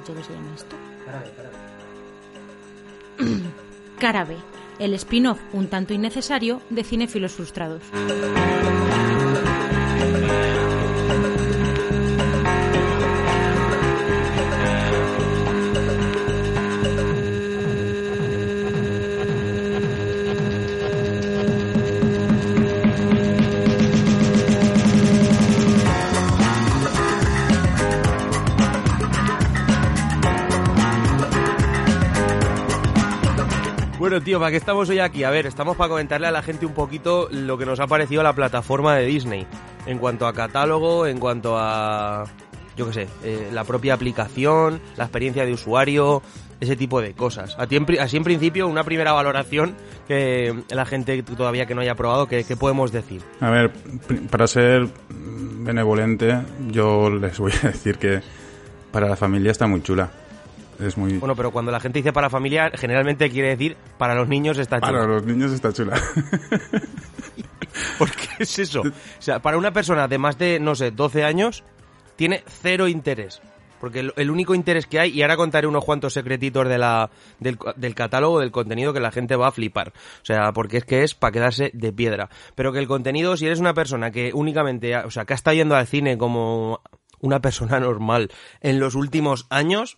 dicho que se llama esto? Cara B, el spin-off un tanto innecesario de Cinefilos Frustrados. Tío, ¿para qué estamos hoy aquí? A ver, estamos para comentarle a la gente un poquito lo que nos ha parecido la plataforma de Disney. En cuanto a catálogo, en cuanto a. Yo qué sé, eh, la propia aplicación, la experiencia de usuario, ese tipo de cosas. Así en principio, una primera valoración que la gente todavía que no haya probado, ¿qué, qué podemos decir? A ver, para ser benevolente, yo les voy a decir que para la familia está muy chula. Es muy... Bueno, pero cuando la gente dice para familia, generalmente quiere decir para los niños está para chulo. los niños está chula. ¿Por qué es eso? O sea, para una persona de más de, no sé, 12 años, tiene cero interés. Porque el, el único interés que hay, y ahora contaré unos cuantos secretitos de la, del, del catálogo, del contenido, que la gente va a flipar. O sea, porque es que es para quedarse de piedra. Pero que el contenido, si eres una persona que únicamente, o sea, que ha estado yendo al cine como una persona normal en los últimos años,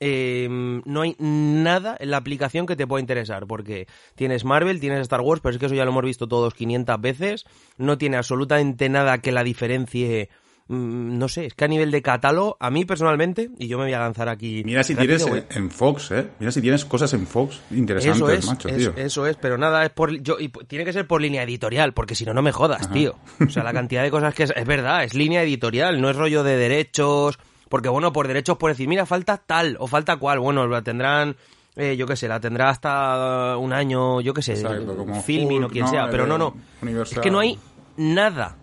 eh, no hay nada en la aplicación que te pueda interesar, porque tienes Marvel, tienes Star Wars, pero es que eso ya lo hemos visto todos 500 veces, no tiene absolutamente nada que la diferencie, mm, no sé, es que a nivel de catálogo, a mí personalmente, y yo me voy a lanzar aquí... Mira si rápido, tienes en, Fox, ¿eh? Mira si tienes cosas en Fox interesantes, eso es, macho, es- tío. eso es, pero nada, es por, yo, y tiene que ser por línea editorial, porque si no, no me jodas, tío. O sea, la cantidad de cosas que es, es verdad, es línea editorial, no es rollo de derechos, porque bueno, por derechos puedes decir, mira, falta tal o falta cual, bueno, la tendrán, eh, yo qué sé, la tendrá hasta un año, yo qué sé, Exacto, como filming o quien ¿no? sea, pero Eh, no, no, Universal. es que no hay nada.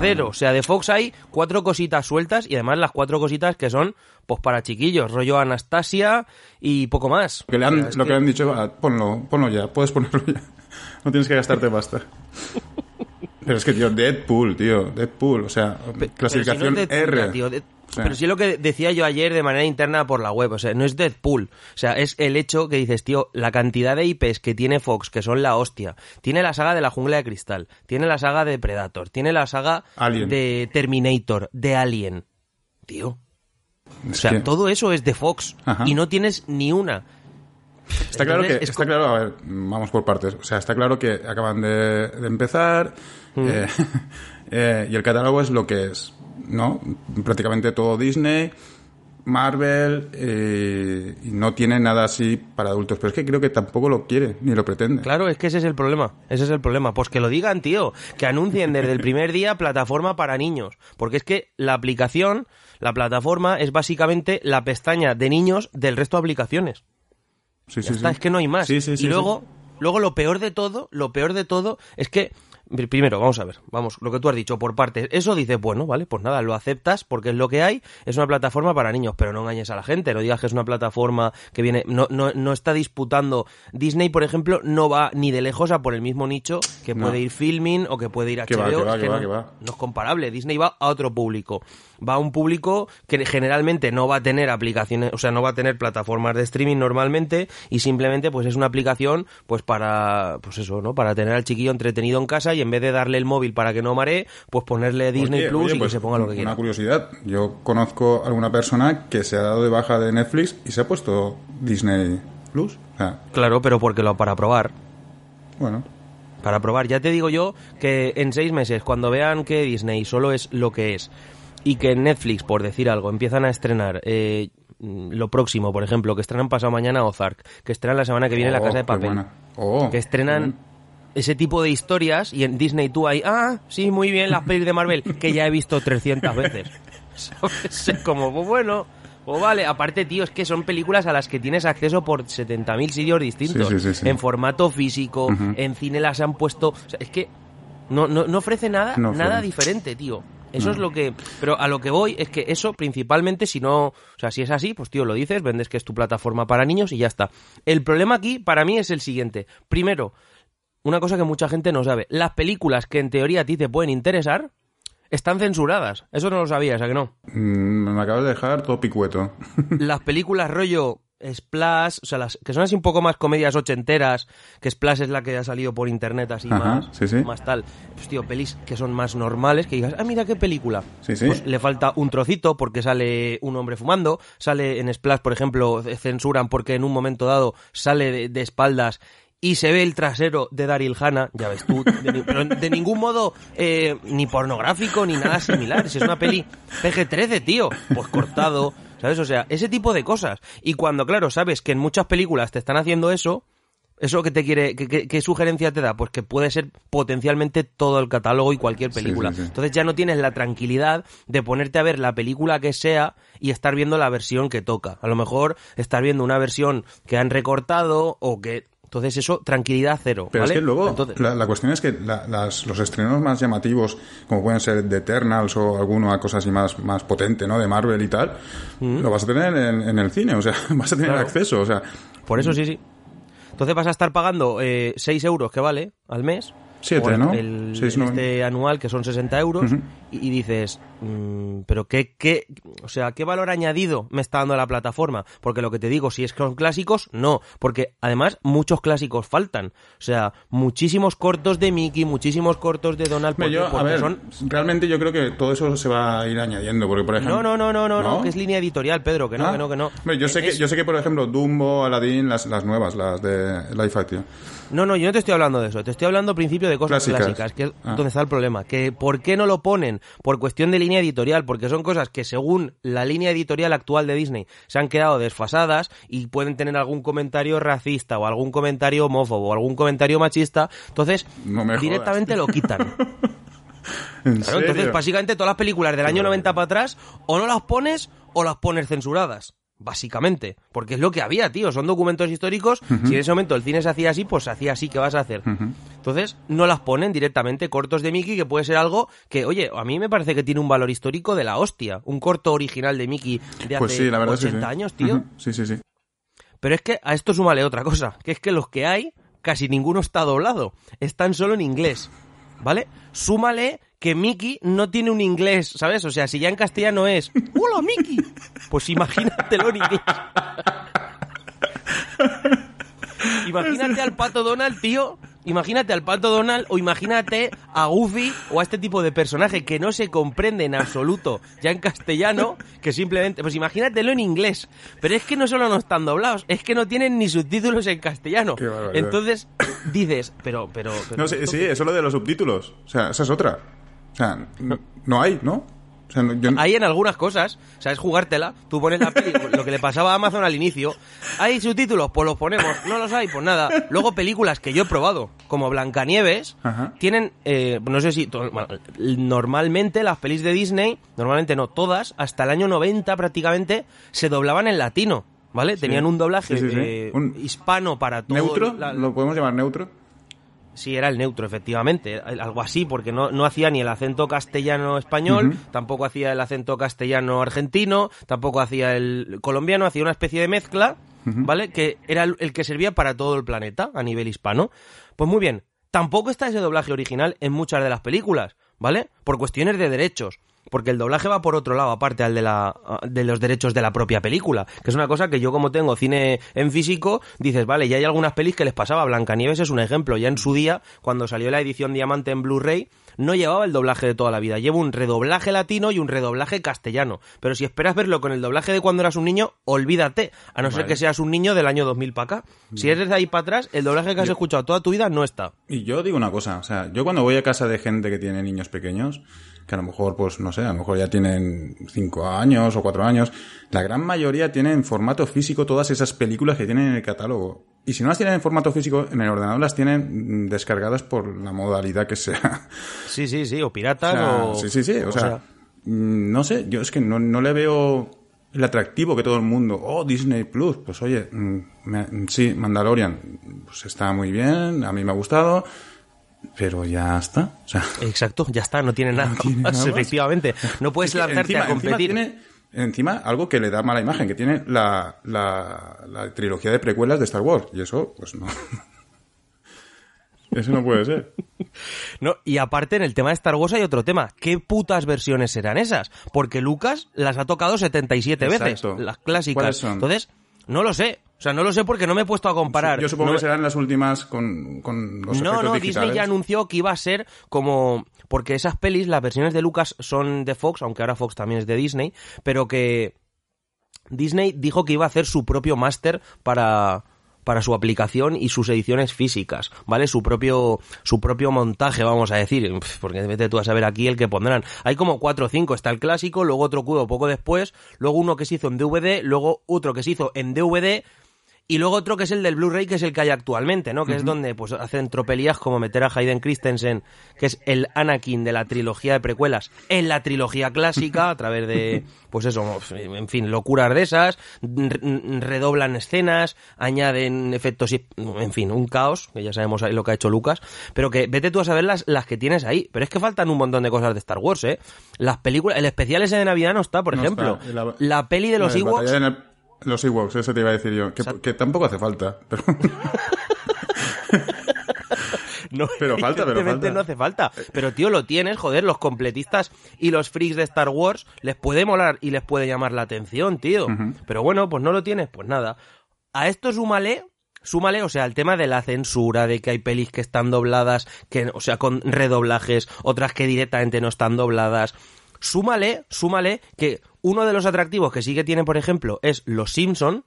Cero, o sea, de Fox hay cuatro cositas sueltas y además las cuatro cositas que son, pues para chiquillos, rollo Anastasia y poco más. Lo que le han, lo que que- le han dicho, va, ponlo, ponlo ya, puedes ponerlo ya. No tienes que gastarte pasta. Pero es que, tío, Deadpool, tío, Deadpool, o sea, clasificación si no Deadpool, R. tío, Pero sí lo que decía yo ayer de manera interna por la web, o sea, no es Deadpool, o sea, es el hecho que dices, tío, la cantidad de IPs que tiene Fox, que son la hostia, tiene la saga de la jungla de cristal, tiene la saga de Predator, tiene la saga Alien. de Terminator, de Alien, tío. O sea, que- todo eso es de Fox Ajá. y no tienes ni una. Está claro que, es está claro, a ver, vamos por partes. O sea, está claro que acaban de, de empezar Mm. eh, eh, y el catálogo es lo que es, ¿no? Prácticamente todo Disney, Marvel eh, y no tiene nada así para adultos. Pero es que creo que tampoco lo quiere ni lo pretende. Claro, es que ese es el problema. Ese es el problema. Pues que lo digan, tío. Que anuncien desde el primer día plataforma para niños. Porque es que la aplicación, la plataforma, es básicamente la pestaña de niños del resto de aplicaciones. Sí, Ya está, es que no hay más. Y luego, luego lo peor de todo, lo peor de todo es que Primero, vamos a ver, vamos, lo que tú has dicho por partes. Eso dices, bueno, vale, pues nada, lo aceptas porque es lo que hay, es una plataforma para niños, pero no engañes a la gente, no digas que es una plataforma que viene, no, no, no está disputando. Disney, por ejemplo, no va ni de lejos a por el mismo nicho que No. puede ir filming o que puede ir a va, HBO. que va, es que va, no, que va. no es comparable. Disney va a otro público. Va a un público que generalmente no va a tener aplicaciones, o sea, no va a tener plataformas de streaming normalmente y simplemente pues es una aplicación pues para, pues eso, ¿no? Para tener al chiquillo entretenido en casa y en vez de darle el móvil para que no maree, pues ponerle Disney Oye, Plus oye, y pues, que se ponga lo que Una quiera. curiosidad. Yo conozco a alguna persona que se ha dado de baja de Netflix y se ha puesto Disney Plus. O sea, Claro, pero porque lo para probar. bueno. Para probar. Ya te digo yo que en seis meses, cuando vean que Disney solo es lo que es y que Netflix, por decir algo, empiezan a estrenar eh, lo próximo, por ejemplo, que estrenan pasado mañana Ozark, que estrenan la semana que viene La Oh, Casa de Papel. Oh, que estrenan ese tipo de historias y en Disney tú hay, ah, sí, muy bien, las pelis de Marvel, que ya he visto 300 veces. ¿Sabes? Es como, pues bueno, o vale, aparte, tío, es que son películas a las que tienes acceso por 70.000 sitios distintos, Sí, sí, sí, en formato físico, Ujú. en cine las han puesto, o sea, es que no, no, no ofrece nada, No ofrece. nada diferente, tío. Eso es lo que... Pero a lo que voy es que eso principalmente, si no... O sea, si es así, pues tío, lo dices, vendes que es tu plataforma para niños y ya está. El problema aquí, para mí, es el siguiente. Primero, una cosa que mucha gente no sabe. Las películas que en teoría a ti te pueden interesar están censuradas. Eso no lo sabías, ¿a que no? Mm, me acabas de dejar todo picueto. Las películas rollo Splash, o sea, las que son así un poco más comedias ochenteras, que Splash es la que ha salido por internet así Ajá, más, sí, sí. más tal. Pues tío, pelis que son más normales, que digas, ah, mira qué película. Sí, sí. Pues le falta un trocito porque sale un hombre fumando, sale en Splash, por ejemplo, censuran porque en un momento dado sale de, de espaldas y se ve el trasero de Daryl Hannah, ya ves tú, de, ni- pero de ningún modo eh, ni pornográfico ni nada similar. Si es una peli PG-13, tío, pues cortado, ¿sabes? O sea, ese tipo de cosas. Y cuando, claro, sabes que en muchas películas te están haciendo eso, ¿eso que te quiere, qué- sugerencia te da? Pues que puede ser potencialmente todo el catálogo y cualquier Sí, película. sí, sí. Entonces ya no tienes la tranquilidad de ponerte a ver la película que sea y estar viendo la versión que toca. A lo mejor estar viendo una versión que han recortado o que... Entonces eso, tranquilidad cero. Pero ¿vale? es que luego, Entonces- la, la cuestión es que la- las- los estrenos más llamativos, como pueden ser The Eternals o alguna cosa así más, más potente, ¿no? De Marvel y tal, lo vas a tener en, en el cine, o sea, vas a tener Mm. Claro. acceso, o sea, Por eso sí, sí. Entonces vas a estar pagando eh, 6 euros que vale al mes. Siete, ¿no? El, Seis, este anual que son 60 euros. y, y dices, mm, pero qué, qué, o sea, ¿qué valor añadido me está dando la plataforma? Porque lo que te digo, si es que son clásicos, no. Porque además muchos clásicos faltan. O sea, muchísimos cortos de Mickey, muchísimos cortos de Donald. Yo, a porque ver, son... realmente yo creo que todo eso se va a ir añadiendo, porque por ejemplo... No, no, no, no, no, no, que es línea editorial, Pedro, que no, Ah. que no, que no. Yo sé que, yo sé que, por ejemplo, Dumbo, Aladdin, las, las nuevas, las de Life Action. No, no, yo no te estoy hablando de eso. Te estoy hablando al principio de cosas Clásicas. clásicas, que es Ah. donde está el problema. Que ¿por qué no lo ponen? Por cuestión de línea editorial, porque son cosas que según la línea editorial actual de Disney se han quedado desfasadas y pueden tener algún comentario racista o algún comentario homófobo o algún comentario machista. Entonces, No me jodas. directamente lo quitan. ¿En Claro, entonces, básicamente, todas las películas del año 90 para atrás, o no las pones o las pones censuradas. Básicamente. Porque es lo que había, tío. Son documentos históricos. Si en ese momento el cine se hacía así, pues se hacía así. ¿Qué vas a hacer? Entonces, no las ponen directamente cortos de Mickey, que puede ser algo que, oye, a mí me parece que tiene un valor histórico de la hostia. Un corto original de Mickey de hace Pues sí, la es que 80 sí. años, tío. Sí, sí, sí. Pero es que a esto súmale otra cosa, que es que los que hay, casi ninguno está doblado, están solo en inglés, ¿vale? Súmale que Mickey no tiene un inglés, ¿sabes? O sea, si ya en castellano es ¡Hola, Mickey! Pues imagínatelo en inglés. Imagínate al pato Donald, tío. Imagínate al pato Donald o imagínate a Goofy o a este tipo de personaje que no se comprende en absoluto ya en castellano, que simplemente, pues imagínatelo en inglés. Pero es que no solo no están doblados, es que no tienen ni subtítulos en castellano. Qué. Entonces dices, pero, pero, pero No, sí, ¿esto sí, eso es lo de los subtítulos. O sea, esa es otra. O sea, no, no hay, ¿no? O sea, no- yo, Hay en algunas cosas, o sea, es jugártela. Tú pones la peli, lo que le pasaba a Amazon al inicio. ¿Hay subtítulos? Pues los ponemos. No los hay, pues nada. Luego películas que yo he probado, como Blancanieves, Ajá. tienen, eh, no sé si, bueno, normalmente las pelis de Disney, normalmente no, todas, hasta el año 90 prácticamente, se doblaban en latino. ¿Vale? Tenían un doblaje Sí, sí, sí. eh, Un- hispano para todo. ¿Neutro? la- ¿Lo podemos llamar neutro? Sí, era el neutro, efectivamente. Algo así, porque no, no hacía ni el acento castellano-español, tampoco hacía el acento castellano-argentino, tampoco hacía el colombiano, hacía una especie de mezcla, ¿vale? Que era el que servía para todo el planeta a nivel hispano. Pues muy bien, tampoco está ese doblaje original en muchas de las películas, ¿vale? Por cuestiones de derechos. Porque el doblaje va por otro lado, aparte al de, la, de los derechos de la propia película. Que es una cosa que yo, como tengo cine en físico, dices, vale, ya hay algunas pelis que les pasaba. Blancanieves es un ejemplo. Ya en su día, cuando salió la edición diamante en Blu-ray, no llevaba el doblaje de toda la vida. Lleva un redoblaje latino y un redoblaje castellano. Pero si esperas verlo con el doblaje de cuando eras un niño, olvídate. A no ser que seas un niño del año 2000 para acá. Si eres de ahí para atrás, el doblaje que has escuchado toda tu vida no está. Y yo digo una cosa, o sea, yo cuando voy a casa de gente que tiene niños pequeños, que a lo mejor, pues, no sé, a lo mejor ya tienen cinco años o cuatro años, la gran mayoría tienen en formato físico todas esas películas que tienen en el catálogo. Y si no las tienen en formato físico, en el ordenador las tienen descargadas por la modalidad que sea. Sí, sí, sí, o piratas O sea, o... sí, sí, sí. O, sea, mm, no sé, yo es que no, no le veo el atractivo que todo el mundo. Oh, Disney Plus. Pues oye, mm, me- sí, Mandalorian. Pues está muy bien, a mí me ha gustado. Pero ya está. O sea, Exacto, ya está, no tiene nada tiene más, nada más. efectivamente. No puedes es que lanzarte encima- a competir. Encima, tiene, encima algo que le da mala imagen, que tiene la, la, la trilogía de precuelas de Star Wars. Y eso, pues no. Eso no puede ser. No, y aparte en el tema de Star Wars hay otro tema. ¿Qué putas versiones serán esas? Porque Lucas las ha tocado 77 veces, Exacto. las clásicas. Entonces, no lo sé. O sea, no lo sé porque no me he puesto a comparar. Yo supongo No- que serán las últimas con, con los No, no, digitales. Disney ya anunció que iba a ser como... Porque esas pelis, las versiones de Lucas son de Fox, aunque ahora Fox también es de Disney, pero que Disney dijo que iba a hacer su propio máster para para su aplicación y sus ediciones físicas, ¿vale? Su propio, su propio montaje, vamos a decir, porque vete tú a saber aquí el que pondrán. Hay como cuatro o cinco, está el clásico, luego otro cubo poco después, luego uno que se hizo en DVD, luego otro que se hizo en DVD, y luego otro que es el del Blu-ray, que es el que hay actualmente, ¿no? Que es donde pues hacen tropelías como meter a Hayden Christensen, que es el Anakin de la trilogía de precuelas, en la trilogía clásica, a través de, pues eso, en fin, locuras de esas, redoblan escenas, añaden efectos, y, en fin, un caos, que ya sabemos ahí lo que ha hecho Lucas, pero que vete tú a saber las, las que tienes ahí. Pero es que faltan un montón de cosas de Star Wars, ¿eh? Las películas, el especial ese de Navidad no está, por No ejemplo. está. La- La peli de los Ewoks los Ewoks, eso te iba a decir yo. Que, que tampoco hace falta. Pero... No, Pero falta, pero falta. no hace falta. Pero tío, lo tienes, joder, los completistas y los freaks de Star Wars les puede molar y les puede llamar la atención, tío. Pero bueno, pues no lo tienes, pues nada. A esto súmale, súmale, o sea, el tema de la censura, de que hay pelis que están dobladas, que, o sea, con redoblajes, otras que directamente no están dobladas. Súmale, súmale que uno de los atractivos que sí que tiene, por ejemplo, es Los Simpson,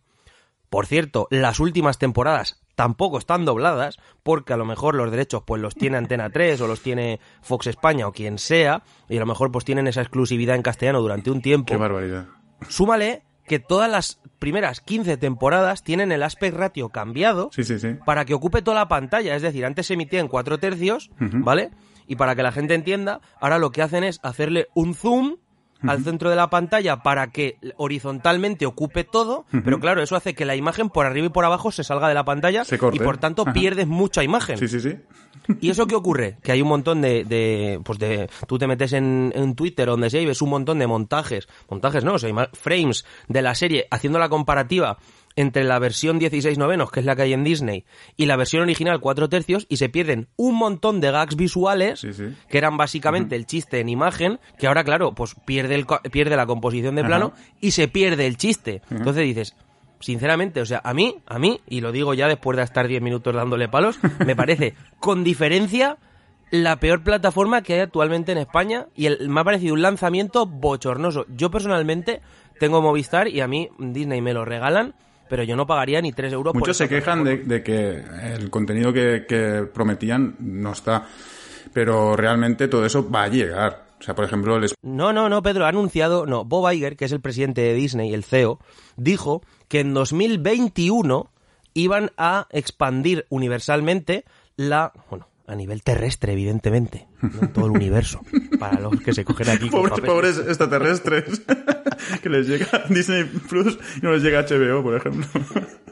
por cierto, las últimas temporadas tampoco están dobladas, porque a lo mejor los derechos pues los tiene Antena 3 o los tiene Fox España o quien sea, y a lo mejor pues tienen esa exclusividad en castellano durante un tiempo. Qué barbaridad. Súmale que todas las primeras 15 temporadas tienen el aspect ratio cambiado Sí, sí, sí. para que ocupe toda la pantalla. Es decir, antes se emitía en cuatro tercios, ¿vale? Y para que la gente entienda, ahora lo que hacen es hacerle un zoom al centro de la pantalla para que horizontalmente ocupe todo, pero claro, eso hace que la imagen por arriba y por abajo se salga de la pantalla Se corte. y por tanto Ajá. pierdes mucha imagen. Sí, sí, sí. ¿Y eso qué ocurre? Que hay un montón de, de pues de, tú te metes en, en Twitter donde sea y ves un montón de montajes, montajes no, o sea, frames de la serie haciendo la comparativa entre la versión 16 novenos, que es la que hay en Disney, y la versión original 4 tercios, y se pierden un montón de gags visuales, Sí, sí. que eran básicamente el chiste en imagen, que ahora, claro, pues pierde, el, pierde la composición de plano y se pierde el chiste. Entonces dices, sinceramente, o sea, a mí, a mí, y lo digo ya después de estar 10 minutos dándole palos, me parece, con diferencia, la peor plataforma que hay actualmente en España y el, me ha parecido un lanzamiento bochornoso. Yo personalmente tengo Movistar y a mí Disney me lo regalan, pero yo no pagaría ni 3 euros por Muchos se quejan de, de que el contenido que, que prometían no está. Pero realmente todo eso va a llegar. O sea, por ejemplo, el No, no, no, Pedro, ha anunciado, no, Bob Iger, que es el presidente de Disney, el CEO, dijo que en 2021 iban a expandir universalmente la, bueno, a nivel terrestre, evidentemente, no en todo el universo, para los que se cogen aquí Pobres, pobres extraterrestres que les llega Disney Plus y no les llega HBO, por ejemplo.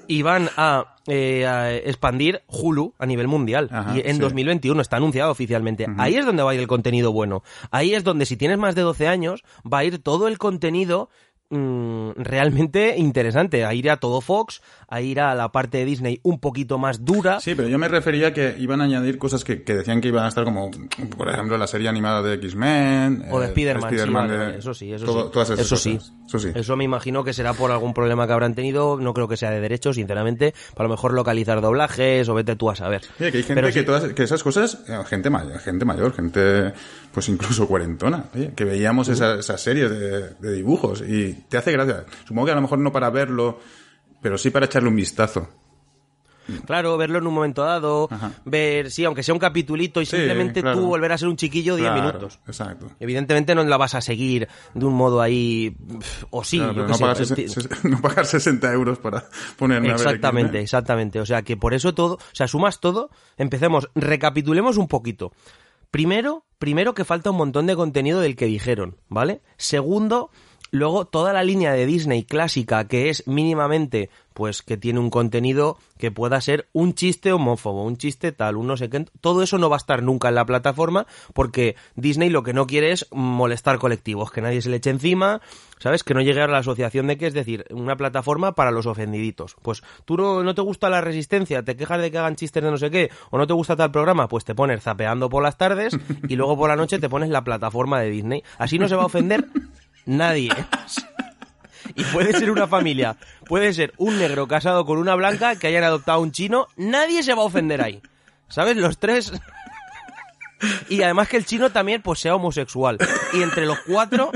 y van a, eh, a expandir Hulu a nivel mundial. Ajá, y en sí. 2021 está anunciado oficialmente. Ahí es donde va a ir el contenido bueno. Ahí es donde si tienes más de 12 años va a ir todo el contenido mm, realmente interesante. A ir a todo Fox, a ir a la parte de Disney un poquito más dura. Sí, pero yo me refería que iban a añadir cosas que, que decían que iban a estar como, por ejemplo, la serie animada de X-Men. O de Spider-Man, sí, vale, vale, eso sí, eso todo- sí. Todas esas eso sí. Eso sí. Eso me imagino que será por algún problema que habrán tenido, no creo que sea de derecho, sinceramente, para lo mejor localizar doblajes o vete tú a saber. Oye, que hay gente Pero que, sí. todas, que esas cosas, eh, gente mayor, gente mayor, gente pues incluso cuarentona, oye, que veíamos esa- esas series de, de dibujos y te hace gracia. Supongo que a lo mejor no para verlo, pero sí para echarle un vistazo. Claro, verlo en un momento dado, Ajá. ver, sí, aunque sea un capitulito y Sí, simplemente claro. tú volver a ser un chiquillo 10 Claro, minutos. Exacto. Evidentemente no la vas a seguir de un modo ahí, o sí, Claro, yo qué no, sé, pagar no pagar 60 euros para ponerme a ver Exactamente, exactamente. O sea, que por eso todo, o sea, sumas todo, empecemos, recapitulemos un poquito. Primero, primero que falta un montón de contenido del que dijeron, ¿vale? Segundo, Luego, toda la línea de Disney clásica, que es mínimamente, pues que tiene un contenido que pueda ser un chiste homófobo, un chiste tal, un no sé qué, todo eso no va a estar nunca en la plataforma, porque Disney lo que no quiere es molestar colectivos, que nadie se le eche encima, ¿sabes? Que no llegue a la asociación de que es decir, una plataforma para los ofendiditos. Pues tú no, no te gusta la resistencia, te quejas de que hagan chistes de no sé qué, o no te gusta tal programa, pues te pones zapeando por las tardes y luego por la noche te pones la plataforma de Disney. Así no se va a ofender nadie. Y puede ser una familia, puede ser un negro casado con una blanca que hayan adoptado un chino, nadie se va a ofender ahí. ¿Sabes? Los tres. Y además que el chino también pues sea homosexual. Y entre los cuatro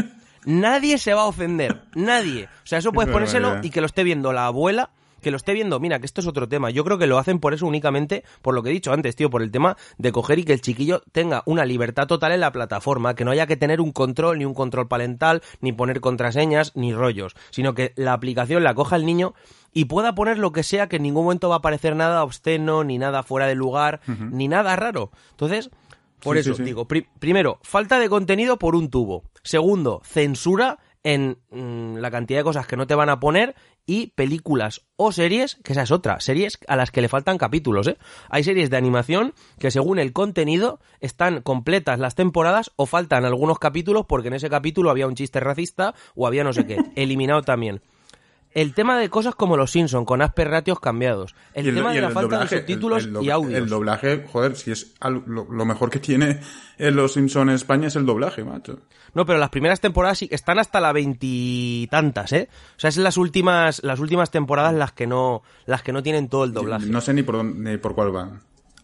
nadie se va a ofender, nadie. O sea, eso puedes ponérselo y que lo esté viendo la abuela, que lo esté viendo, mira, que esto es otro tema. Yo creo que lo hacen por eso únicamente, por lo que he dicho antes, tío, por el tema de coger y que el chiquillo tenga una libertad total en la plataforma, que no haya que tener un control, ni un control parental, ni poner contraseñas, ni rollos, sino que la aplicación la coja el niño y pueda poner lo que sea, que en ningún momento va a aparecer nada obsceno, ni nada fuera de lugar, ni nada raro. Entonces, por Sí, eso, sí, sí. digo, pri- primero, falta de contenido por un tubo. Segundo, censura en mm, la cantidad de cosas que no te van a poner y películas o series, que esa es otra, series a las que le faltan capítulos, ¿eh? Hay series de animación que según el contenido están completas las temporadas o faltan algunos capítulos porque en ese capítulo había un chiste racista o había no sé qué, eliminado también. El tema de cosas como los Simpson con asper ratios cambiados. El, tema de la falta doblaje, de subtítulos el- el y audios. El doblaje, joder, si es lo, lo mejor que tiene en Los Simpsons en España es el doblaje, macho. No, pero las primeras temporadas sí están hasta la veintitantas, ¿eh? O sea, es las últimas, las últimas temporadas las que no, las que no tienen todo el doblaje. No sé ni por, dónde- ni por cuál van.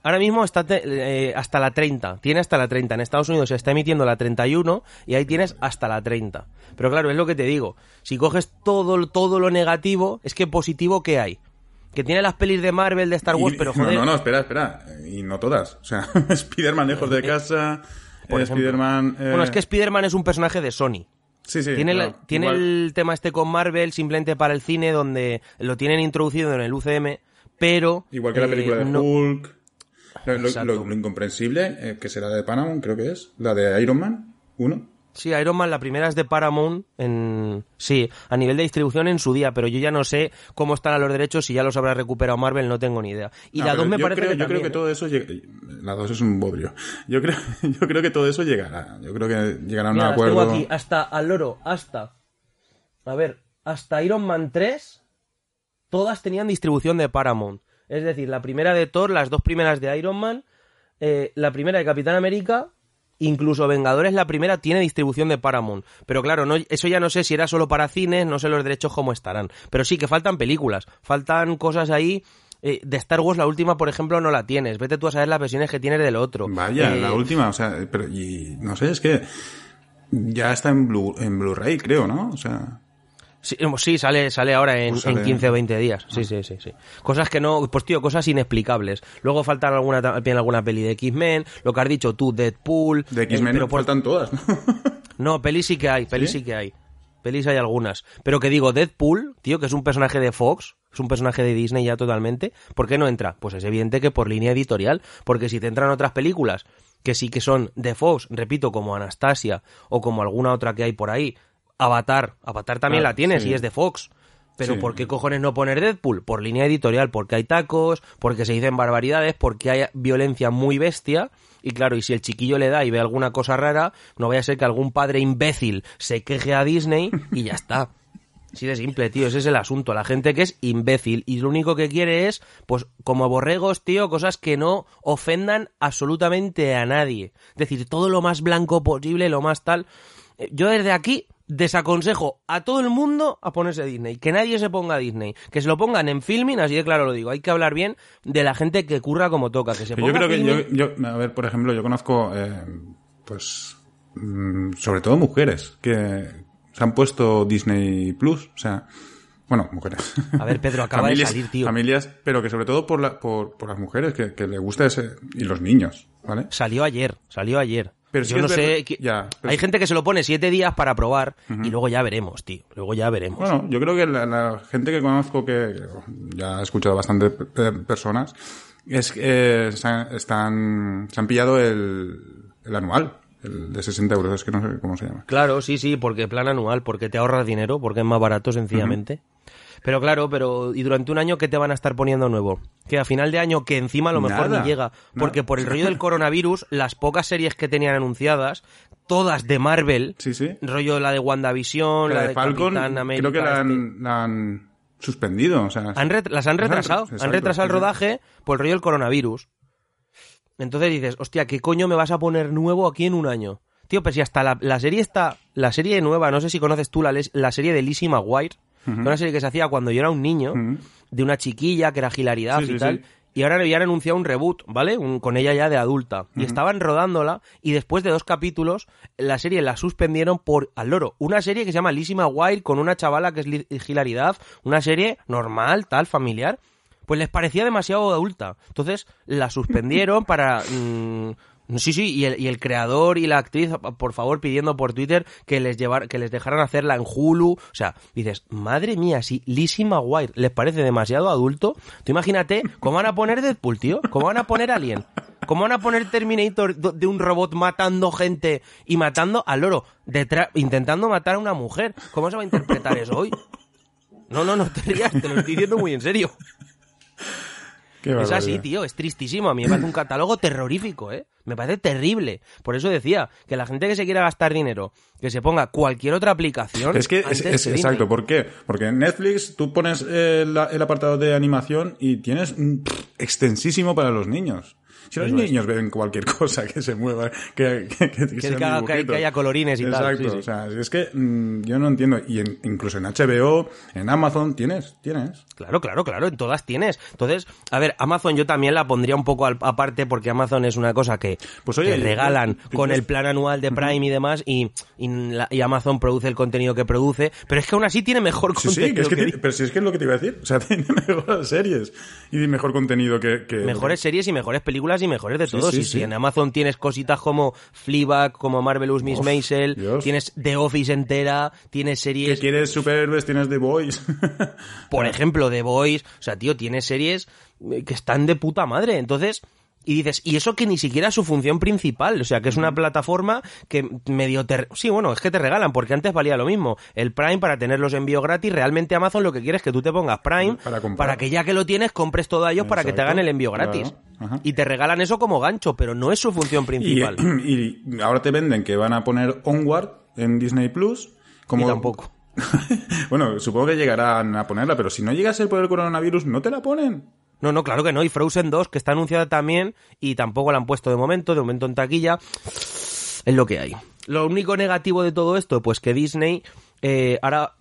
Ahora mismo está te- eh, hasta la 30, tiene hasta la 30. En Estados Unidos se está emitiendo la 31 y ahí tienes hasta la 30. Pero claro, es lo que te digo. Si coges todo, todo lo negativo, es que positivo que hay. Que tiene las pelis de Marvel, de Star Wars, Y- pero no, joder. No, no, espera, espera. Y no todas. O sea, Spider-Man lejos de casa, por eh. Spider-Man... eh, Bueno, es que Spider-Man es un personaje de Sony. Sí, sí. tiene claro, la- tiene el tema este con Marvel simplemente para el cine, donde lo tienen introducido en el UCM, pero... Igual que la eh, película de no- Hulk. Lo, lo- incomprensible, eh, que será de Paramount, creo que es. La de Iron Man 1. Sí, Iron Man, la primera es de Paramount, en... sí, a nivel de distribución en su día, pero yo ya no sé cómo están a los derechos, si ya los habrá recuperado Marvel, no tengo ni idea. Y la pero 2 me yo parece creo, que yo también, creo que ¿eh? todo eso llega- la 2 es un bodrio yo creo yo creo que todo eso llegará yo creo que llegará a un acuerdo tengo aquí, hasta al loro, hasta... A ver, hasta Iron Man 3, todas tenían distribución de Paramount. Es decir, la primera de Thor, las dos primeras de Iron Man, eh, la primera de Capitán América, incluso Vengadores, la primera, tiene distribución de Paramount. Pero claro, no, eso ya no sé si era solo para cines, no sé los derechos cómo estarán. Pero sí que faltan películas, faltan cosas ahí. eh, de Star Wars, la última, por ejemplo, no la tienes. Vete tú a saber las versiones que tienes del otro. vaya Eh, la última o sea pero y no sé es que ya está en Blu en Blu-ray creo no o sea Sí, sí, sale, sale ahora en, Pues sale- en 15 o 20 días. Sí, sí, sí, sí. Cosas que no, pues tío, cosas inexplicables. Luego faltan alguna, también alguna peli de X-Men, lo que has dicho tú, Deadpool. de eh, X-Men pero por- faltan todas ¿no? No, pelis sí que hay, pelis ¿Sí? sí que hay. Pelis hay algunas. Pero que digo, Deadpool, tío, que es un personaje de Fox, es un personaje de Disney ya totalmente, ¿por qué no entra? Pues es evidente que por línea editorial, porque si te entran otras películas que sí que son de Fox, repito, como Anastasia o como alguna otra que hay por ahí, Avatar, Avatar también Ah, la tienes sí. y es de Fox. Pero Sí. ¿por qué cojones no poner Deadpool? Por línea editorial, porque hay tacos, porque se dicen barbaridades, porque hay violencia muy bestia. Y claro, y si el chiquillo le da y ve alguna cosa rara, no vaya a ser que algún padre imbécil se queje a Disney y ya está. Así de simple, tío, ese es el asunto. La gente que es imbécil y lo único que quiere es, pues, como borregos, tío, cosas que no ofendan absolutamente a nadie. Es decir, todo lo más blanco posible, lo más tal. Eh, Yo desde aquí desaconsejo a todo el mundo a ponerse Disney. Que nadie se ponga Disney. Que se lo pongan en filming, así de claro lo digo. Hay que hablar bien de la gente que curra como toca. Que se yo ponga creo que yo, yo- a ver por ejemplo yo conozco eh, pues mm, sobre todo mujeres que se han puesto Disney Plus o sea bueno, mujeres. A ver, Pedro, acaba de salir, tío. Familias, pero que sobre todo por, la, por, por las mujeres, que, que les gusta ese... Y los niños, ¿vale? Salió ayer, salió ayer. Pero sí Yo no sé. ya, pero Hay gente que se lo pone siete días para probar y luego ya veremos, tío. Luego ya veremos. Bueno, yo creo que la, la gente que conozco, que ya he escuchado bastante pe- personas, es que eh, se han, están, se han pillado el, el anual, El de 60 euros, es que no sé cómo se llama. Claro, sí, sí, porque plan anual, porque te ahorras dinero, porque es más barato sencillamente. Pero claro, pero ¿y durante un año qué te van a estar poniendo nuevo? Que a final de año, que encima a lo mejor Nada. ni llega, porque por el rollo del coronavirus, las pocas series que tenían anunciadas, todas de Marvel, Sí, sí. rollo la de WandaVision, la, La de de Falcon, Capitán América, creo que la este. han, la han suspendido. O sea, Han las han retrasado. Han retrasado el rodaje por el rollo del coronavirus. Entonces dices, hostia, ¿qué coño me vas a poner nuevo aquí en un año? Tío, pero si hasta la, la serie está, la serie nueva, no sé si conoces tú la, la serie de Lizzie McGuire, una serie que se hacía cuando yo era un niño, de una chiquilla que era hilaridad Sí, y sí, tal. sí. Y ahora ya han anunciado un reboot, ¿vale? Un- con ella ya de adulta. Y estaban rodándola y después de dos capítulos la serie la suspendieron por al loro. Una serie que se llama Lizzie McGuire con una chavala que es hilaridad. Una serie normal, tal, familiar. Pues les parecía demasiado adulta. Entonces la suspendieron para... mm, Sí, sí, y el, y el creador y la actriz, por favor, pidiendo por Twitter que les llevar, que les dejaran hacerla en Hulu. O sea, dices, madre mía, si Lizzie McGuire les parece demasiado adulto, tú imagínate cómo van a poner Deadpool, tío. ¿Cómo van a poner Alien? ¿Cómo van a poner Terminator de un robot matando gente y matando al loro? Detrás, intentando matar a una mujer. ¿Cómo se va a interpretar eso hoy? No, no, no te te lo estoy diciendo muy en serio. Qué Es así, tío, es tristísimo. A mí me parece un catálogo terrorífico, ¿eh? Me parece terrible. Por eso decía que la gente que se quiera gastar dinero, que se ponga cualquier otra aplicación. Es que, es, antes es- que Disney. exacto, ¿por qué? Porque en Netflix tú pones el, el apartado de animación y tienes un pff, extensísimo para los niños. Si los niños ven cualquier cosa que se mueva, que, que, que, haga- haya colorines y tal. Exacto, sí, sí. o sea, es que mm, yo no entiendo. Y en- incluso en HBO, en Amazon, tienes, tienes. Claro, claro, claro, en todas tienes. Entonces, a ver, Amazon yo también la pondría un poco al- aparte porque Amazon es una cosa que Pues oye, te regalan yo- con yo- el plan anual de Prime y demás y, y, la- y Amazon produce el contenido que produce, pero es que aún así tiene mejor Sí, sí, contenido. que es que que ti- pero si es que es lo que te iba a decir. O sea, tiene mejores series y mejor contenido que Mejores series y mejores películas y mejores de Sí, todo. sí, y sí. si en Amazon tienes cositas como Fleabag, como Marvelous Miss Uf, Maisel, Dios. tienes The Office entera, tienes Que series, quieres superhéroes, tienes The Boys. por ejemplo, The Boys, o sea, tío, tienes series que están de puta madre. Entonces, y dices, y eso que ni siquiera es su función principal, o sea, que es una plataforma que medio te... Sí, bueno, es que te regalan, porque antes valía lo mismo. El Prime para tener los envíos gratis, realmente Amazon lo que quiere es que tú te pongas Prime Para que ya que lo tienes, compres todo a ellos para que te hagan el envío gratis. ajá. Y te regalan eso como gancho, pero no es su función Y, principal. y ahora te venden que van a poner Onward en Disney Plus. Como... Y tampoco. bueno, supongo que llegarán a ponerla, pero si no llega a ser por el coronavirus, no te la ponen. No, no, claro que no. Y Frozen 2, que está anunciada también, y tampoco la han puesto de momento, de momento en taquilla. Es lo que hay. Lo único negativo de todo esto, pues que Disney eh, ahora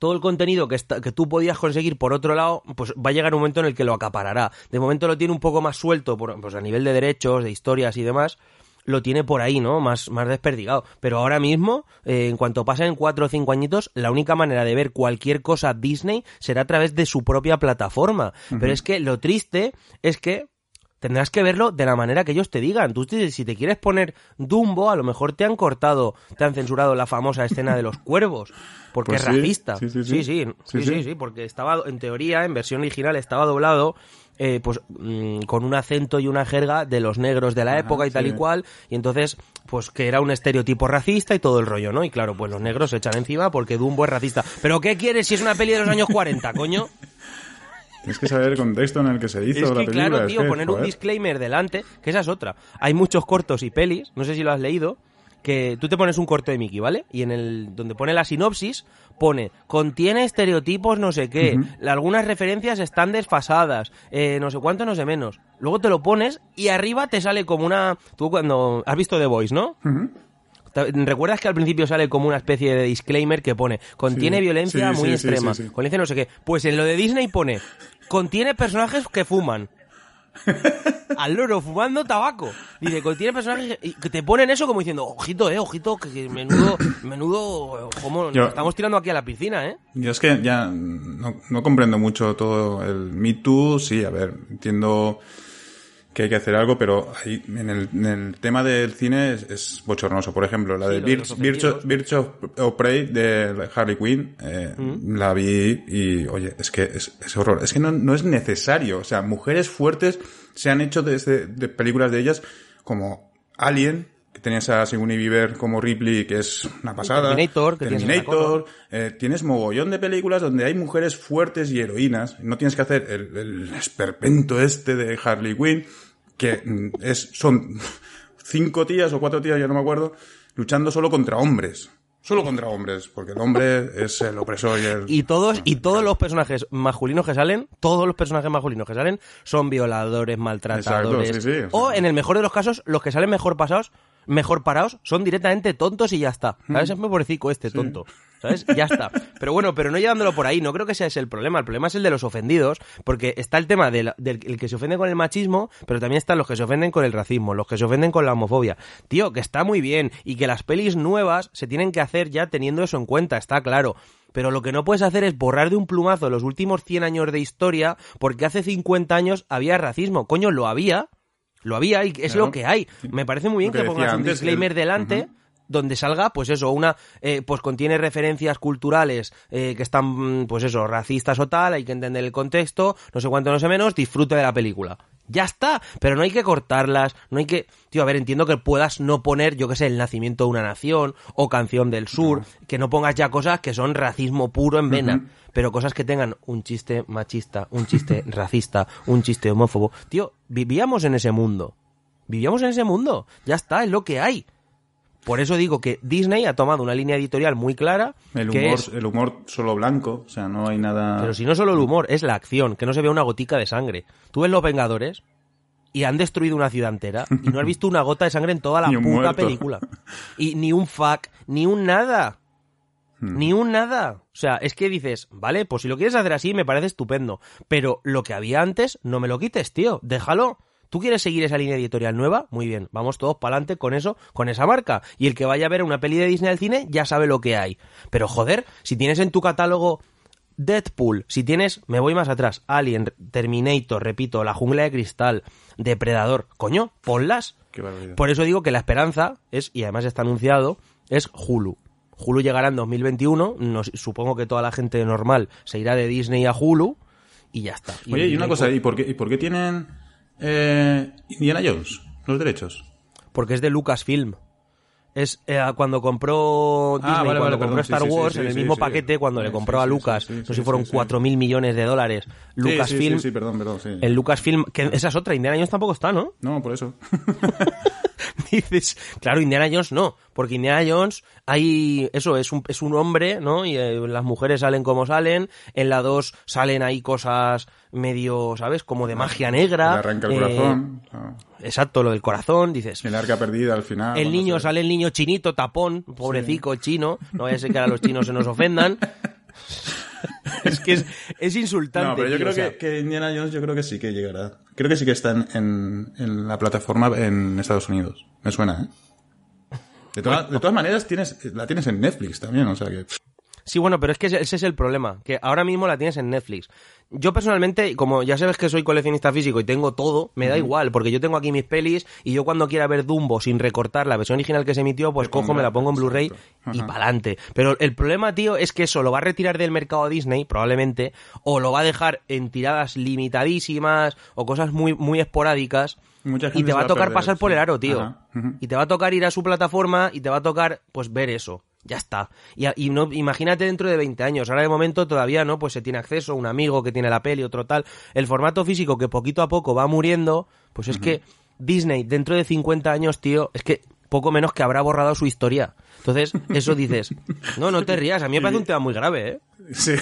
todo el contenido que, está- que tú podías conseguir por otro lado, pues va a llegar un momento en el que lo acaparará. De momento lo tiene un poco más suelto, pues a nivel de derechos, de historias y demás, lo tiene por ahí, ¿no? Más, más desperdigado. Pero ahora mismo, eh, en cuanto pasen cuatro o cinco añitos, la única manera de ver cualquier cosa Disney será a través de su propia plataforma. Pero es que lo triste es que tendrás que verlo de la manera que ellos te digan. Tú si te quieres poner Dumbo, a lo mejor te han cortado, te han censurado la famosa escena de los cuervos, porque Pues es sí, racista. sí, sí, sí, sí. sí, Sí, sí, sí, sí. sí, porque estaba, en teoría, en versión original, estaba doblado eh, pues mm, con un acento y una jerga de los negros de la Ajá, época y tal y cual, y entonces, pues que era un estereotipo racista y todo el rollo, ¿no? Y claro, pues los negros se echan encima porque Dumbo es racista. ¿Pero qué quieres si es una peli de los años 40, coño? Tienes que saber el contexto en el que se hizo Es la que, película. claro, es tío, que, poner un disclaimer delante, que esa es otra. Hay muchos cortos y pelis, no sé si lo has leído, que tú te pones un corto de Mickey, ¿vale? Y en el donde pone la sinopsis pone contiene estereotipos no sé qué, algunas referencias están desfasadas, eh, no sé cuánto, no sé menos. Luego te lo pones y arriba te sale como una tú cuando has visto The Voice, ¿no? Ujú. ¿Te- ¿Recuerdas que al principio sale como una especie de disclaimer que pone contiene Sí, violencia sí, muy sí, extrema, violencia no sé qué? Pues en lo de Disney pone contiene personajes que fuman. Al loro fumando tabaco. Dice, contiene personajes que, y que te ponen eso como diciendo, ojito, eh, ojito, que, menudo, menudo, como nos estamos tirando aquí a la piscina, eh. Yo es que ya no, no comprendo mucho todo el Me Too. Sí, a ver, entiendo que hay que hacer algo, pero ahí, en, el, en el tema del cine es, es bochornoso. Por ejemplo, la Sí, de Birds of, Prey de Harley Quinn, eh, Mm. la vi y, oye, es que es, es horror. Es que no, no es necesario. O sea, mujeres fuertes se han hecho desde de películas de ellas como Alien, que tenías a Sigourney Weaver como Ripley, que es una pasada. Terminator, que tienes Terminator. eh, tienes mogollón de películas donde hay mujeres fuertes y heroínas. No tienes que hacer el, el esperpento este de Harley Quinn, que mm, es, son cinco tías o cuatro tías, ya no me acuerdo, luchando solo contra hombres. Solo contra hombres, porque el hombre es el opresor y el... Y todos, y todos los personajes masculinos que salen, todos los personajes masculinos que salen son violadores, maltratadores. Exacto, sí, sí, o sea. o en el mejor de los casos, los que salen mejor pasados, mejor parados, son directamente tontos y ya está. ¿Sabes? Es muy pobrecito este tonto. ¿Sabes? Ya está. Pero bueno, pero no llevándolo por ahí, no creo que sea ese el problema. El problema es el de los ofendidos, porque está el tema del, del el que se ofende con el machismo, pero también están los que se ofenden con el racismo, los que se ofenden con la homofobia. Tío, que está muy bien y que las pelis nuevas se tienen que hacer ya teniendo eso en cuenta, está claro. Pero lo que no puedes hacer es borrar de un plumazo los últimos 100 años de historia porque hace 50 años había racismo. Coño, lo había. Lo había y es Claro. lo que hay. Me parece muy bien que que, pongas un disclaimer el- delante donde salga, pues eso, una, eh, pues contiene referencias culturales eh, que están, pues eso, racistas o tal, hay que entender el contexto, no sé cuánto, no sé menos, disfrute de la película. Ya está, pero no hay que cortarlas, no hay que... Tío, a ver, entiendo que puedas no poner, yo qué sé, el nacimiento de una nación o canción del sur, que no pongas ya cosas que son racismo puro en vena, pero cosas que tengan un chiste machista, un chiste racista, un chiste homófobo. Tío, vivíamos en ese mundo. Vivíamos en ese mundo. Ya está, es lo que hay. Por eso digo que Disney ha tomado una línea editorial muy clara. El que humor, es- el humor solo blanco, o sea, no hay nada... pero si no solo el humor, es la acción, que no se vea una gotica de sangre. Tú ves Los Vengadores y han destruido una ciudad entera y no has visto una gota de sangre en toda la puta muerto. película. Y ni un fuck, ni un nada. Hmm. Ni un nada. O sea, es que dices, vale, pues si lo quieres hacer así me parece estupendo. Pero lo que había antes, no me lo quites, tío. Déjalo. ¿Tú quieres seguir esa línea editorial nueva? Muy bien, vamos todos para adelante con eso, con esa marca. Y el que vaya a ver una peli de Disney al cine ya sabe lo que hay. Pero joder, si tienes en tu catálogo Deadpool, si tienes, me voy más atrás, Alien, Terminator, repito, La Jungla de Cristal, Depredador, coño, ponlas. Qué. Por eso digo que la esperanza es, y además está anunciado, es Hulu. Hulu llegará en 2021, nos- supongo que toda la gente normal se irá de Disney a Hulu y ya está. Oye, y una cosa, pues, ¿y por qué, y por qué tienen eh, Indiana Jones los derechos? Porque es de Lucasfilm. Es eh, cuando compró Disney, Ah, vale, cuando vale, compró perdón, Star sí, Wars, sí, en el mismo paquete, cuando le compró a Lucas, no sí, sé si fueron sí. 4.000 mil millones de dólares, Lucasfilm, Sí, sí, sí, perdón, perdón, sí. el Lucasfilm, que esa es otra, Indiana Jones tampoco está, ¿no? No, por eso. Dices, claro, Indiana Jones no, porque Indiana Jones hay, eso, es un, es un hombre, ¿no? Y eh, las mujeres salen como salen, en la 2 salen ahí cosas medio, ¿sabes? Como de magia negra. Le arranca el eh, corazón. ah, exacto, lo del corazón, dices. El arca perdida al final. El niño, sale el niño chinito, tapón, pobrecico, chino, no vaya a ser que ahora los chinos se nos ofendan. es que es, es insultante. No, pero yo tío, creo o sea, que, que Indiana Jones yo creo que sí que llegará. Creo que sí que está en, en, la plataforma en Estados Unidos. Me suena, ¿eh? De, de todas maneras, tienes, la tienes en Netflix también, o sea que... Sí, bueno, pero es que ese es el problema, que ahora mismo la tienes en Netflix. Yo personalmente, como ya sabes que soy coleccionista físico y tengo todo, me da igual, porque yo tengo aquí mis pelis y yo cuando quiera ver Dumbo sin recortar la versión original que se emitió, pues cojo, me la pongo en Blu-ray y pa'lante. Pero el problema, tío, es que eso lo va a retirar del mercado Disney, probablemente, o lo va a dejar en tiradas limitadísimas o cosas muy, muy esporádicas. Mucha Y te va a tocar perder, pasar por el aro, tío. Ajá. Y te va a tocar ir a su plataforma y te va a tocar, pues, ver eso. Ya está. Y, y no, imagínate dentro de 20 años. Ahora de momento todavía no, pues se tiene acceso, un amigo que tiene la peli, otro tal. El formato físico que poquito a poco va muriendo, pues es que Disney dentro de 50 años, tío, es que poco menos que habrá borrado su historia. Entonces, eso dices, no, no te rías, a mí me parece un tema muy grave, ¿eh? Sí.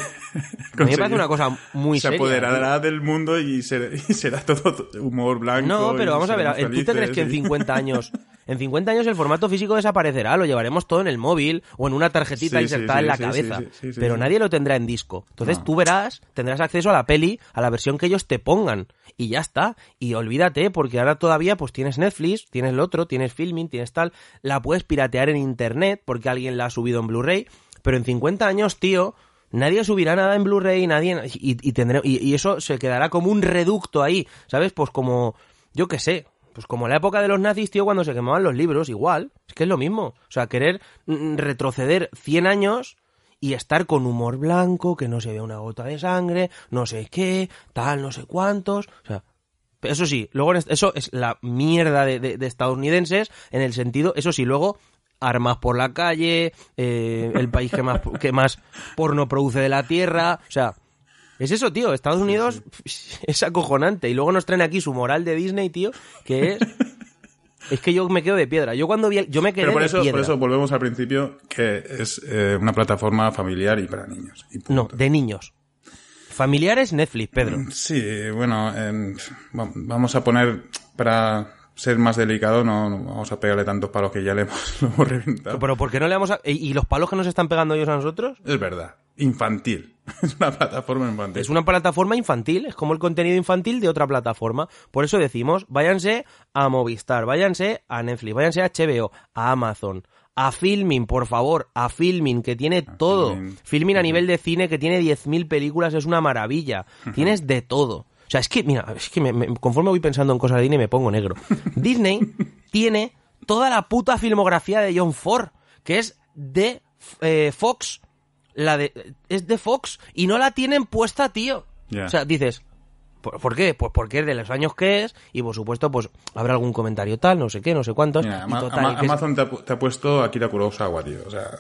A mí me parece una cosa muy Se seria. apoderará del mundo y, ser- y será todo humor blanco. No, pero vamos a ver, ¿tú te crees que en felices y- 50 años, en 50 años el formato físico desaparecerá? Lo llevaremos todo en el móvil o en una tarjetita Sí, insertada sí, en la cabeza. pero nadie lo tendrá en disco. Entonces No. tú verás, tendrás acceso a la peli, a la versión que ellos te pongan. Y ya está. Y olvídate, porque ahora todavía pues tienes Netflix, tienes lo otro, tienes filming, tienes tal. La puedes piratear en internet porque alguien la ha subido en Blu-ray. Pero en 50 años, tío, nadie subirá nada en Blu-ray, nadie... Y, y, tendré- y, y eso se quedará como un reducto ahí, ¿sabes? Pues como... Yo qué sé, pues como la época de los nazis, tío, cuando se quemaban los libros, igual. Es que es lo mismo. O sea, querer mm, retroceder 100 años y estar con humor blanco, que no se vea una gota de sangre, no sé qué, tal, no sé cuántos. O sea, Eso sí, luego eso es la mierda de, de- de estadounidenses en el sentido, eso sí, luego armas por la calle, eh, el país que más, que más porno produce de la tierra, o sea, es eso, tío, Estados Unidos es acojonante y luego nos traen aquí su moral de Disney, tío, que es... Es que yo me quedo de piedra. Yo cuando vi, el- yo me quedé Pero por de eso, piedra. por eso volvemos al principio que es eh, una plataforma familiar y para niños. y. No, de niños. Familiares, Netflix, Pedro. Sí, bueno, em, va- vamos a poner para ser más delicado, no, no vamos a pegarle tantos palos que ya le hemos, lo hemos reventado. Pero ¿por qué no le vamos a... ¿Y y los palos que nos están pegando ellos a nosotros? Es verdad, infantil. Es una plataforma infantil. Es una plataforma infantil, es como el contenido infantil de otra plataforma. Por eso decimos, váyanse a Movistar, váyanse a Netflix, váyanse a HBO, a Amazon, a Filmin, por favor, a Filmin, que tiene todo. Filmin. Filmin a nivel de cine, que tiene 10.000 películas, es una maravilla. Tienes de todo. O sea, es que, mira, es que me- me- conforme voy pensando en cosas de Disney me pongo negro. Disney tiene toda la puta filmografía de John Ford, que es de eh, Fox. La de, es de Fox y no la tienen puesta, tío. O sea, dices, ¿por, por qué? Pues porque es de los años que es y por supuesto, pues habrá algún comentario tal, no sé qué, no sé cuántos. Ama- total, Ama- Amazon te ha, te ha puesto Akira Kurosawa, tío. O sea,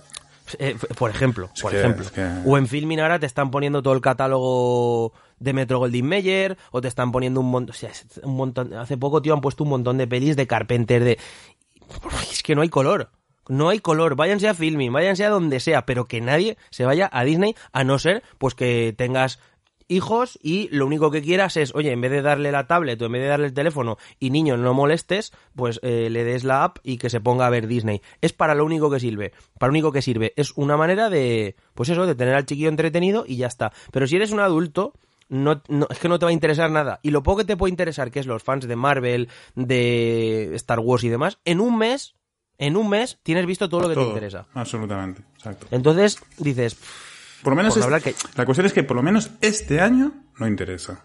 eh, por ejemplo, Es por que- ejemplo. es que- O en Filmin ahora te están poniendo todo el catálogo de Metro Goldwyn Mayer, o te están poniendo un montón, o sea, un montón, hace poco, tío, han puesto un montón de pelis de Carpenter, de... Es que no hay color. No hay color, váyanse a Filmin, váyanse a donde sea, pero que nadie se vaya a Disney a no ser pues que tengas hijos y lo único que quieras es, oye, en vez de darle la tablet o en vez de darle el teléfono y niño no molestes, pues eh, le des la app y que se ponga a ver Disney. Es para lo único que sirve. Para lo único que sirve. Es una manera de, pues eso, de tener al chiquillo entretenido y ya está. Pero si eres un adulto, no- es que no te va a interesar nada. Y lo poco que te puede interesar, que es los fans de Marvel, de Star Wars y demás, en un mes, en un mes tienes visto todo lo que te interesa. Absolutamente, exacto. Entonces dices, Por lo menos Por es- hablar que- la cuestión es que por lo menos este año no interesa.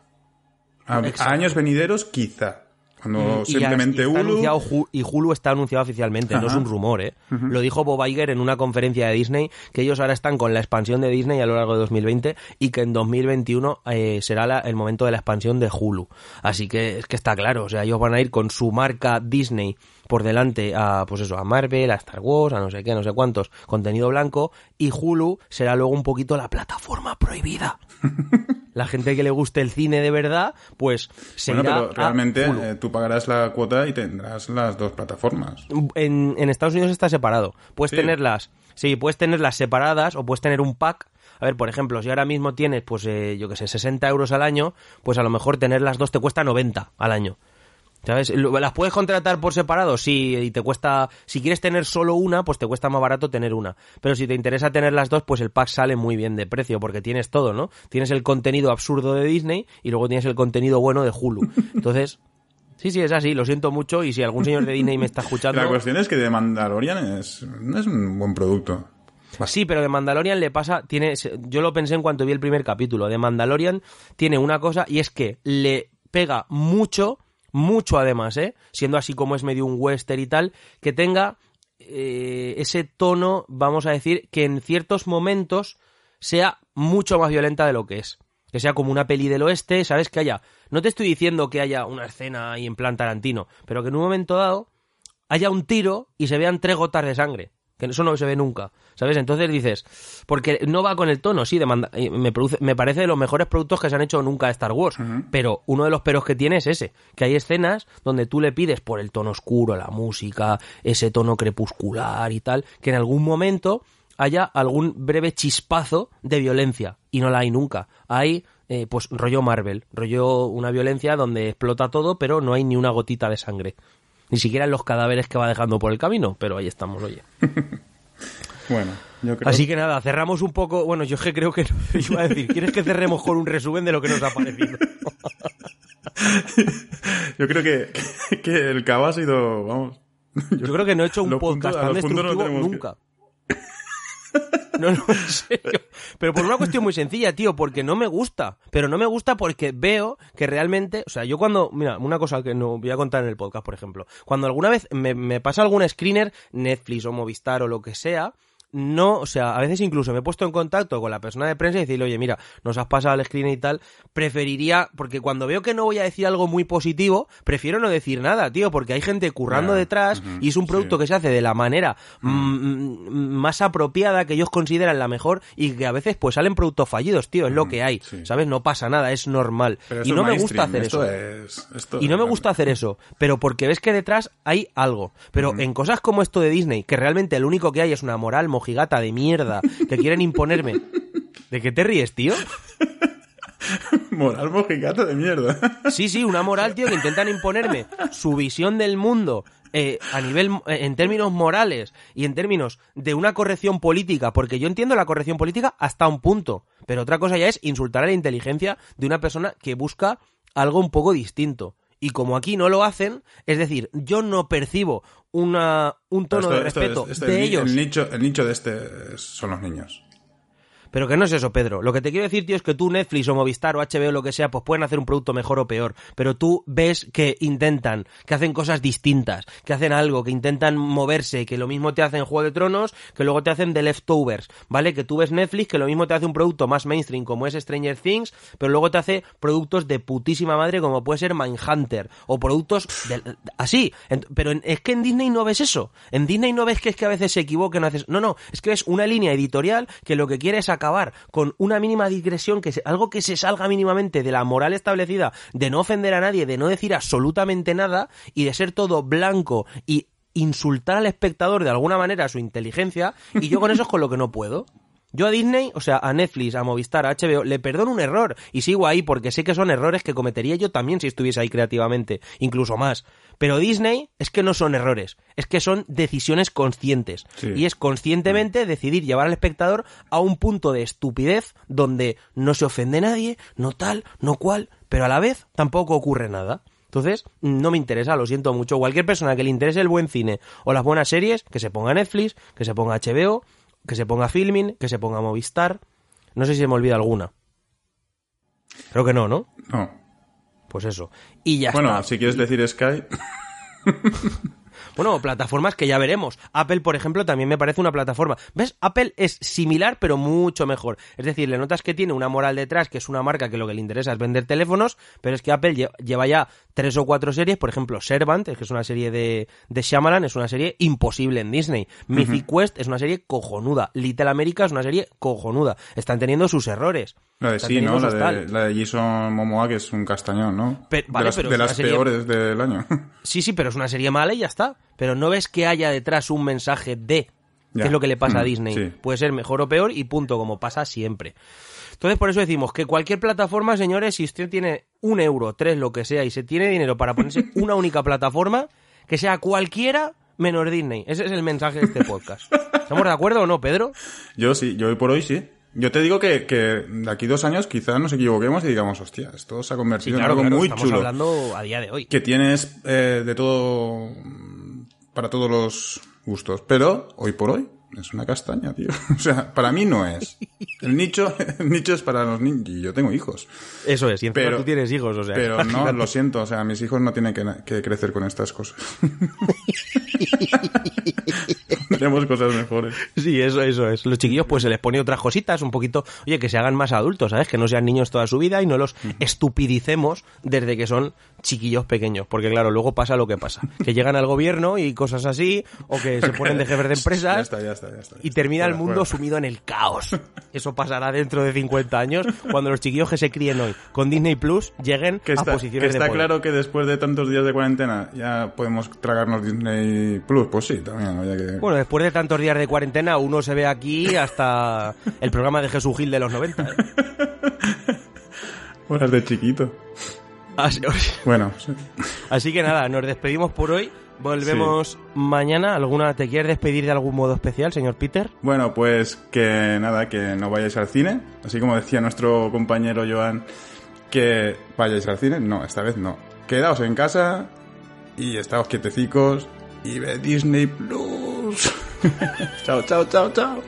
A, años venideros quizá. Cuando y ya simplemente está Hulu... y Hulu está anunciado oficialmente, no es un rumor, ¿eh? Lo dijo Bob Iger en una conferencia de Disney, que ellos ahora están con la expansión de Disney a lo largo de 2020 y que en 2021 eh, será la- el momento de la expansión de Hulu. Así que es que está claro, o sea, ellos van a ir con su marca Disney por delante a, pues eso, a Marvel, a Star Wars, a no sé qué, no sé cuántos, contenido blanco, y Hulu será luego un poquito la plataforma prohibida. la gente que le guste el cine de verdad, pues se Bueno, irá pero a realmente Hulu. eh, tú pagarás la cuota y tendrás las dos plataformas. en, en Estados Unidos está separado. Puedes Sí. tenerlas, sí, puedes tenerlas separadas o puedes tener un pack. A ver, por ejemplo, si ahora mismo tienes, pues, eh, yo que sé, 60 euros al año, pues a lo mejor tener las dos te cuesta 90 al año. ¿Sabes? ¿Las puedes contratar por separado? Sí, y te cuesta... Si quieres tener solo una, pues te cuesta más barato tener una. Pero si te interesa tener las dos, pues el pack sale muy bien de precio, porque tienes todo, ¿no? Tienes el contenido absurdo de Disney y luego tienes el contenido bueno de Hulu. Entonces... Sí, sí, es así, lo siento mucho y si algún señor de Disney me está escuchando... La cuestión es que The Mandalorian es, no es un buen producto. Sí, pero de Mandalorian le pasa, tiene, yo lo pensé en cuanto vi el primer capítulo. De Mandalorian tiene una cosa y es que le pega mucho, mucho además, ¿eh? Siendo así como es medio un western y tal, que tenga eh, ese tono, vamos a decir, que en ciertos momentos sea mucho más violenta de lo que es. Que sea como una peli del oeste, ¿sabes? Que haya. No te estoy diciendo que haya una escena ahí en plan Tarantino, pero que en un momento dado haya un tiro y se vean tres gotas de sangre. Que eso no se ve nunca, ¿sabes? Entonces dices, porque no va con el tono, sí, de manda- eh, me, produce, me parece de los mejores productos que se han hecho nunca de Star Wars, pero uno de los peros que tiene es ese, que hay escenas donde tú le pides por el tono oscuro, la música, ese tono crepuscular y tal, que en algún momento haya algún breve chispazo de violencia, y no la hay nunca. Hay, eh, pues, rollo Marvel, rollo una violencia donde explota todo, pero no hay ni una gotita de sangre. Ni siquiera en los cadáveres que va dejando por el camino, pero ahí estamos, oye. Bueno, yo creo Así que nada, cerramos un poco. Bueno, yo es que creo que iba a decir, ¿quieres que cerremos con un resumen de lo que nos ha parecido? yo creo que, el cabo ha sido, vamos... Yo creo que no he hecho un podcast tan no destructivo que- nunca. No, no, en serio. Pero por una cuestión muy sencilla, tío, porque no me gusta. Pero no me gusta porque veo que realmente, o sea, yo cuando, mira, una cosa que no voy a contar en el podcast, por ejemplo, cuando alguna vez me, me pasa algún screener, Netflix o Movistar o lo que sea, no, o sea, a veces incluso me he puesto en contacto con la persona de prensa y decirle, oye, mira, nos has pasado el screen y tal, preferiría, porque cuando veo que no voy a decir algo muy positivo, prefiero no decir nada, tío, porque hay gente currando detrás y es un producto sí. que se hace de la manera mm, mm, más apropiada que ellos consideran la mejor y que a veces pues salen productos fallidos, tío, es lo que hay, sí. ¿sabes? No pasa nada, es normal. Pero Y no me gusta hacer esto eso. es- esto Y no me gusta hacer eso, pero porque ves que detrás hay algo. Pero en cosas como esto de Disney, que realmente lo único que hay es una moral mojigata de mierda que quieren imponerme. ¿De qué te ríes, tío? Moral mojigata de mierda. Sí, sí, una moral, tío, que intentan imponerme su visión del mundo eh, a nivel, eh, en términos morales y en términos de una corrección política, porque yo entiendo la corrección política hasta un punto, pero otra cosa ya es insultar a la inteligencia de una persona que busca algo un poco distinto. Y como aquí no lo hacen, es decir, yo no percibo una, un tono de Esto- esto respeto es- esto de el, ellos. El nicho, el nicho de este son los niños. Pero que no es eso, Pedro. Lo que te quiero decir, tío, es que tú, Netflix o Movistar o HBO lo que sea, pues pueden hacer un producto mejor o peor. Pero tú ves que intentan, que hacen cosas distintas, que hacen algo, que intentan moverse, que lo mismo te hacen Juego de Tronos, que luego te hacen The Leftovers, ¿vale? Que tú ves Netflix, que lo mismo te hace un producto más mainstream como es Stranger Things, pero luego te hace productos de putísima madre como puede ser Mindhunter, o productos de- así. Pero es que en Disney no ves eso. En Disney no ves que es que a veces se equivoquen, no haces... No, no, es que ves una línea editorial que lo que quiere es acabar con una mínima digresión, que se- algo que se salga mínimamente de la moral establecida, de no ofender a nadie, de no decir absolutamente nada y de ser todo blanco y insultar al espectador de alguna manera su inteligencia y yo con eso es con lo que no puedo. Yo a Disney, o sea, a Netflix, a Movistar, a HBO, le perdono un error y sigo ahí porque sé que son errores que cometería yo también si estuviese ahí creativamente, incluso más. Pero Disney es que no son errores, es que son decisiones conscientes. Sí. Y es conscientemente decidir llevar al espectador a un punto de estupidez donde no se ofende nadie, no tal, no cual, pero a la vez tampoco ocurre nada. Entonces, no me interesa, lo siento mucho. Cualquier persona que le interese el buen cine o las buenas series, que se ponga Netflix, que se ponga HBO, que se ponga Filming, que se ponga Movistar. No sé si se me olvida alguna. Creo que no, ¿no? No. Pues eso. Y ya Bueno, está. si quieres decir Sky, Bueno, plataformas que ya veremos. Apple, por ejemplo, también me parece una plataforma. ¿Ves? Apple es similar, pero mucho mejor. Es decir, le notas que tiene una moral detrás, que es una marca que lo que le interesa es vender teléfonos, pero es que Apple lle- lleva ya tres o cuatro series. Por ejemplo, Servant, que es una serie de, de Shyamalan, es una serie imposible en Disney. Mythic Quest es una serie cojonuda. Little America es una serie cojonuda. Están teniendo sus errores. La de sí, ¿no? La de, la de Jason Momoa, que es un castañón, ¿no? Pero- vale, de las, pero de las serie- peores del año. Sí, sí, pero es una serie mala y ya está. Pero no ves que haya detrás un mensaje de qué es lo que le pasa a Mm, Disney. sí. Puede ser mejor o peor y punto, como pasa siempre. Entonces, por eso decimos que cualquier plataforma, señores, si usted tiene un euro, tres, lo que sea, y se tiene dinero para ponerse una única plataforma, que sea cualquiera menos Disney. Ese es el mensaje de este podcast. ¿Estamos de acuerdo o no, Pedro? Yo sí, yo hoy por hoy sí. Yo te digo que, que de aquí dos años quizás nos equivoquemos y digamos, hostia, esto se ha convertido en algo muy estamos chulo. hablando a día de hoy. Que tienes eh, de todo, mm, para todos los gustos. Pero hoy por hoy es una castaña, tío. O sea, para mí no es. El nicho, el nicho es para los niños. Y yo tengo hijos. Eso es, y encima Pero- tú tienes hijos, o sea. Pero no, lo siento, o sea, mis hijos no tienen que, que crecer con estas cosas. Tenemos cosas mejores. Sí, eso, eso es. Los chiquillos pues se les pone otras cositas, un poquito, oye, que se hagan más adultos, ¿sabes? Que no sean niños toda su vida y no los estupidicemos desde que son chiquillos pequeños. Porque claro, luego pasa lo que pasa. Que llegan al gobierno y cosas así, o que se ponen de jefes de Ya empresas está, ya está, ya está. y termina el Fuera, mundo sumido en el caos. Eso pasará dentro de 50 años, cuando los chiquillos que se críen hoy con Disney Plus lleguen Que está, a que posiciones de está poder. claro que después de tantos días de cuarentena ya podemos tragarnos Disney Plus. Pues sí, también. Que... Bueno, después de tantos días de cuarentena, uno se ve aquí hasta el programa de Jesús Gil de los 90. ¿eh? Horas de chiquito. Así- Bueno, sí. Así que nada, nos despedimos por hoy. Volvemos mañana. ¿Alguna te quieres despedir de algún modo especial, señor Peter? Bueno, pues que nada, que no vayáis al cine. Así como decía nuestro compañero Joan, que vayáis al cine. No, esta vez no. Quedaos en casa y estáos quietecicos y ve Disney Plus. chao, chao, chao, chao.